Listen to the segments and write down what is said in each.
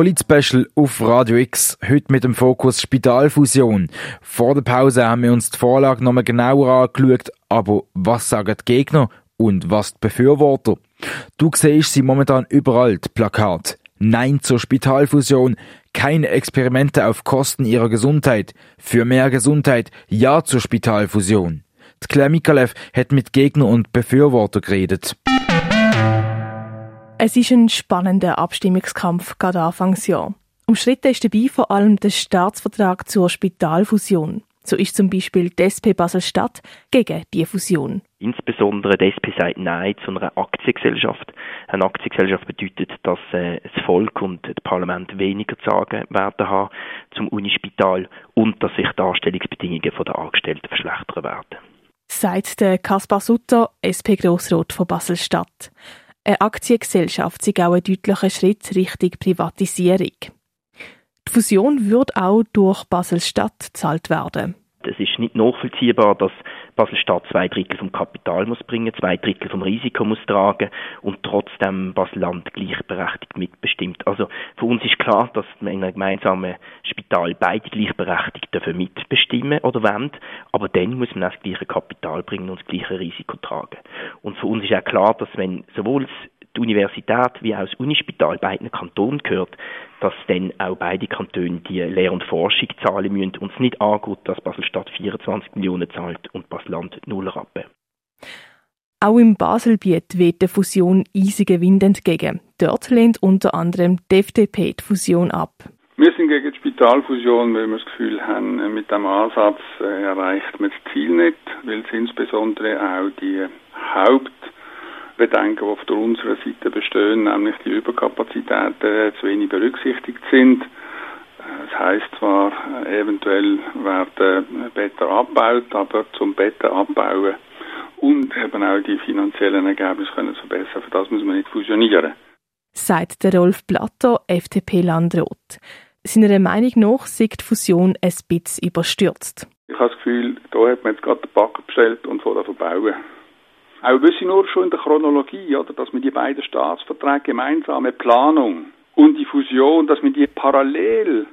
Polit-Special auf Radio X, heute mit dem Fokus Spitalfusion. Vor der Pause haben wir uns die Vorlage nochmal genauer angeschaut, aber was sagen die Gegner und was die Befürworter? Du siehst sie momentan überall, die Plakate. Nein zur Spitalfusion, keine Experimente auf Kosten ihrer Gesundheit, für mehr Gesundheit, ja zur Spitalfusion. Die Claire Mikalev hat mit Gegner und Befürworter geredet. Es ist ein spannender Abstimmungskampf gerade Anfangsjahr. Umstritten ist dabei vor allem der Staatsvertrag zur Spitalfusion. So ist zum Beispiel die SP Basel-Stadt gegen die Fusion. Insbesondere die SP sagt Nein zu einer Aktiengesellschaft. Eine Aktiengesellschaft bedeutet, dass äh, das Volk und das Parlament weniger zu sagen werden haben zum Unispital und dass sich die Anstellungsbedingungen der Angestellten verschlechtern werden. Sagt der Kaspar Sutter, SP-Grossrat von Basel-Stadt. Eine Aktiengesellschaft sei auch ein deutlicher Schritt Richtung Privatisierung. Die Fusion wird auch durch Basel-Stadt gezahlt werden. Es ist nicht nachvollziehbar, dass Basel-Stadt zwei Drittel vom Kapital muss bringen, zwei Drittel vom Risiko muss tragen und trotzdem Basel-Land gleichberechtigt mitbestimmt. Also für uns ist klar, dass in einem gemeinsamen Spital beide gleichberechtigt dafür mitbestimmen oder wollen, aber dann muss man auch das gleiche Kapital bringen und das gleiche Risiko tragen. Und für uns ist auch klar, dass wenn sowohl die Universität wie auch das Unispital beiden Kantonen gehört, dass dann auch beide Kantone die Lehr- und Forschung zahlen müssen und es nicht angeht, dass Basel-Stadt 24 Millionen zahlt und Basel-Land null Rappen. Auch im Baselbiet weht der Fusion eisigen Wind entgegen. Dort lehnt unter anderem die FDP die Fusion ab. Wir sind gegen die Spitalfusion, weil wir das Gefühl haben, mit dem Ansatz äh, erreicht man das Ziel nicht, weil es insbesondere auch die Haupt- Bedenken, die von unserer Seite bestehen, nämlich die Überkapazitäten zu wenig berücksichtigt sind. Das heißt zwar, eventuell werden Betten abgebaut, aber zum Betten abbauen und eben auch die finanziellen Ergebnisse können verbessern. Für das muss man nicht fusionieren. Sagt der Rolf Blatter, FDP-Landrat. Seiner Meinung nach sieht die Fusion ein bisschen überstürzt. Ich habe das Gefühl, da hat man jetzt gerade den Backen bestellt und vor der verbauen. Auch wissen nur schon in der Chronologie, oder, dass man die beiden Staatsverträge gemeinsame Planung und die Fusion, dass man die parallel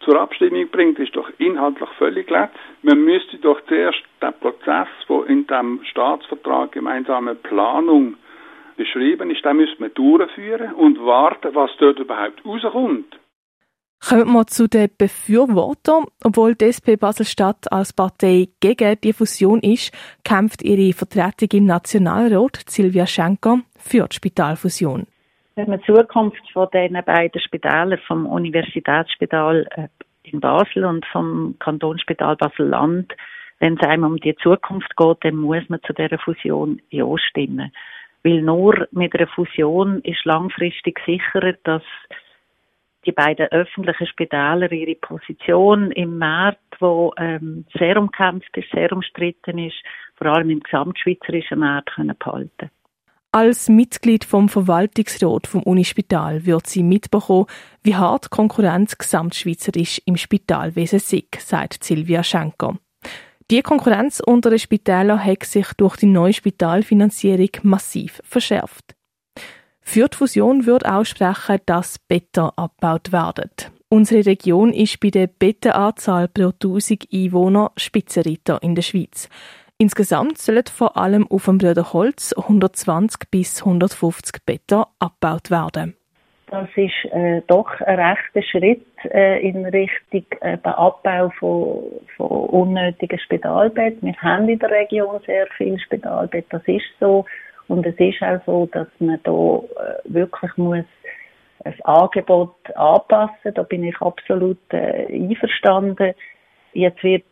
zur Abstimmung bringt, ist doch inhaltlich völlig letzt. Man müsste doch zuerst den Prozess, wo in dem Staatsvertrag gemeinsame Planung beschrieben ist, den müsste man durchführen und warten, was dort überhaupt rauskommt. Kommen wir zu den Befürwortern. Obwohl die SP Basel-Stadt als Partei gegen die Fusion ist, kämpft ihre Vertretung im Nationalrat, Silvia Schenker, für die Spitalfusion. Wenn man die Zukunft von diesen beiden Spitälern, vom Universitätsspital äh, in Basel und vom Kantonsspital Basel-Land, wenn es einem um die Zukunft geht, dann muss man zu dieser Fusion ja stimmen. Weil nur mit einer Fusion ist langfristig gesichert, dass die beiden öffentlichen Spitäler ihre Position im Markt, wo ähm, sehr umkämpft ist, sehr umstritten ist, vor allem im gesamtschweizerischen Markt können behalten. Als Mitglied vom Verwaltungsrat vom Unispital wird sie mitbekommen, wie hart Konkurrenz gesamtschweizerisch im Spitalwesen ist, sagt Silvia Schenker. Die Konkurrenz unter den Spitälern hat sich durch die neue Spitalfinanzierung massiv verschärft. Für die Fusion wird aussprechen, dass Betten abgebaut werden. Unsere Region ist bei der Bettenanzahl pro 1000 Einwohner Spitzenreiter in der Schweiz. Insgesamt sollen vor allem auf dem Bröderholz 120 bis 150 Betten abgebaut werden. Das ist äh, doch ein rechter Schritt äh, in Richtung äh, Abbau von, von unnötigen Spitalbetten. Wir haben in der Region sehr viele Spitalbetten, das ist so. Und es ist auch so, dass man da äh, wirklich muss ein Angebot anpassen. Da bin ich absolut äh, einverstanden. Jetzt wird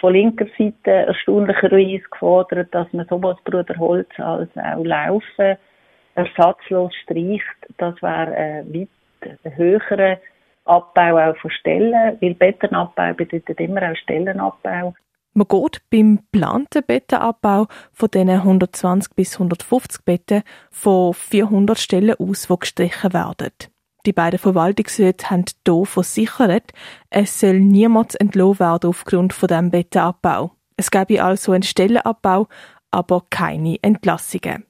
von linker Seite erstaunlicherweise gefordert, dass man sowohl das Bruderholz als auch Laufen ersatzlos streicht. Das wäre ein weit höherer Abbau auch von Stellen, weil Bettenabbau bedeutet immer auch Stellenabbau. Man geht beim geplanten Bettenabbau von diesen 120 bis 150 Betten von 400 Stellen aus, die gestrichen werden. Die beiden Verwaltungsräte haben hier versichert, es soll niemand entlohnt werden aufgrund von dem Bettenabbau. Es gäbe also einen Stellenabbau, aber keine Entlassungen.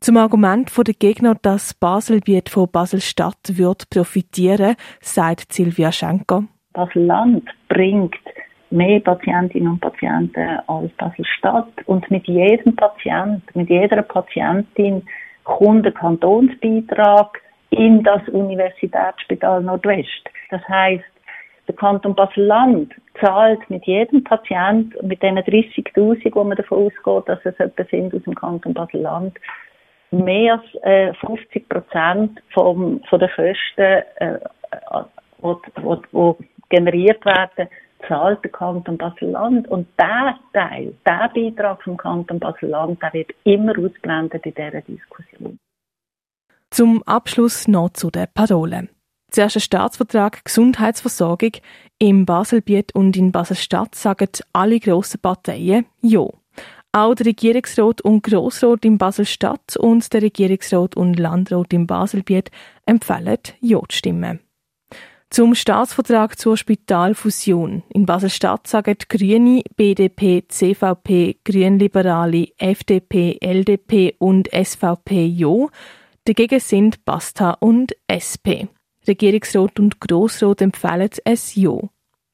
Zum Argument der Gegner, dass Baselbiet von Basel-Stadt wird profitieren, sagt Silvia Schenker. Basel-Land bringt mehr Patientinnen und Patienten als Basel-Stadt und mit jedem Patient, mit jeder Patientin kommt ein Kantonsbeitrag in das Universitätsspital Nordwest. Das heißt, der Kanton Basel-Land zahlt mit jedem Patient, mit den 30.000, wo man davon ausgeht, dass es etwa sind aus dem Kanton Basel-Land, mehr als äh, 50 Prozent von der Kosten, äh, die, die, die generiert werden, zahlt der Kanton Basel-Land. Und der Teil, der Beitrag vom Kanton Basel-Land, der wird immer ausgeblendet in dieser Diskussion. Zum Abschluss noch zu den Parolen. Zuerst der Staatsvertrag Gesundheitsversorgung. Im Baselbiet und in Basel-Stadt sagen alle grossen Parteien Ja. Auch der Regierungsrat und Grossrat in Basel-Stadt und der Regierungsrat und Landrat im Baselbiet empfehlen Ja zu stimmen. Zum Staatsvertrag zur Spitalfusion. In Basel-Stadt sagen Grüne, BDP, CVP, Grünliberale, FDP, LDP und SVP Ja. Dagegen sind Basta und SP. Regierungsrat und Grossrat empfehlen es Ja.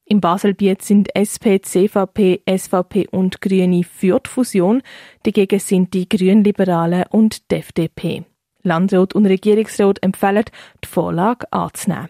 Im Baselbiet sind SP, CVP, SVP und Grüne für die Fusion. Dagegen sind die Grünliberalen und die FDP. Landrat und Regierungsrat empfehlen, die Vorlage anzunehmen.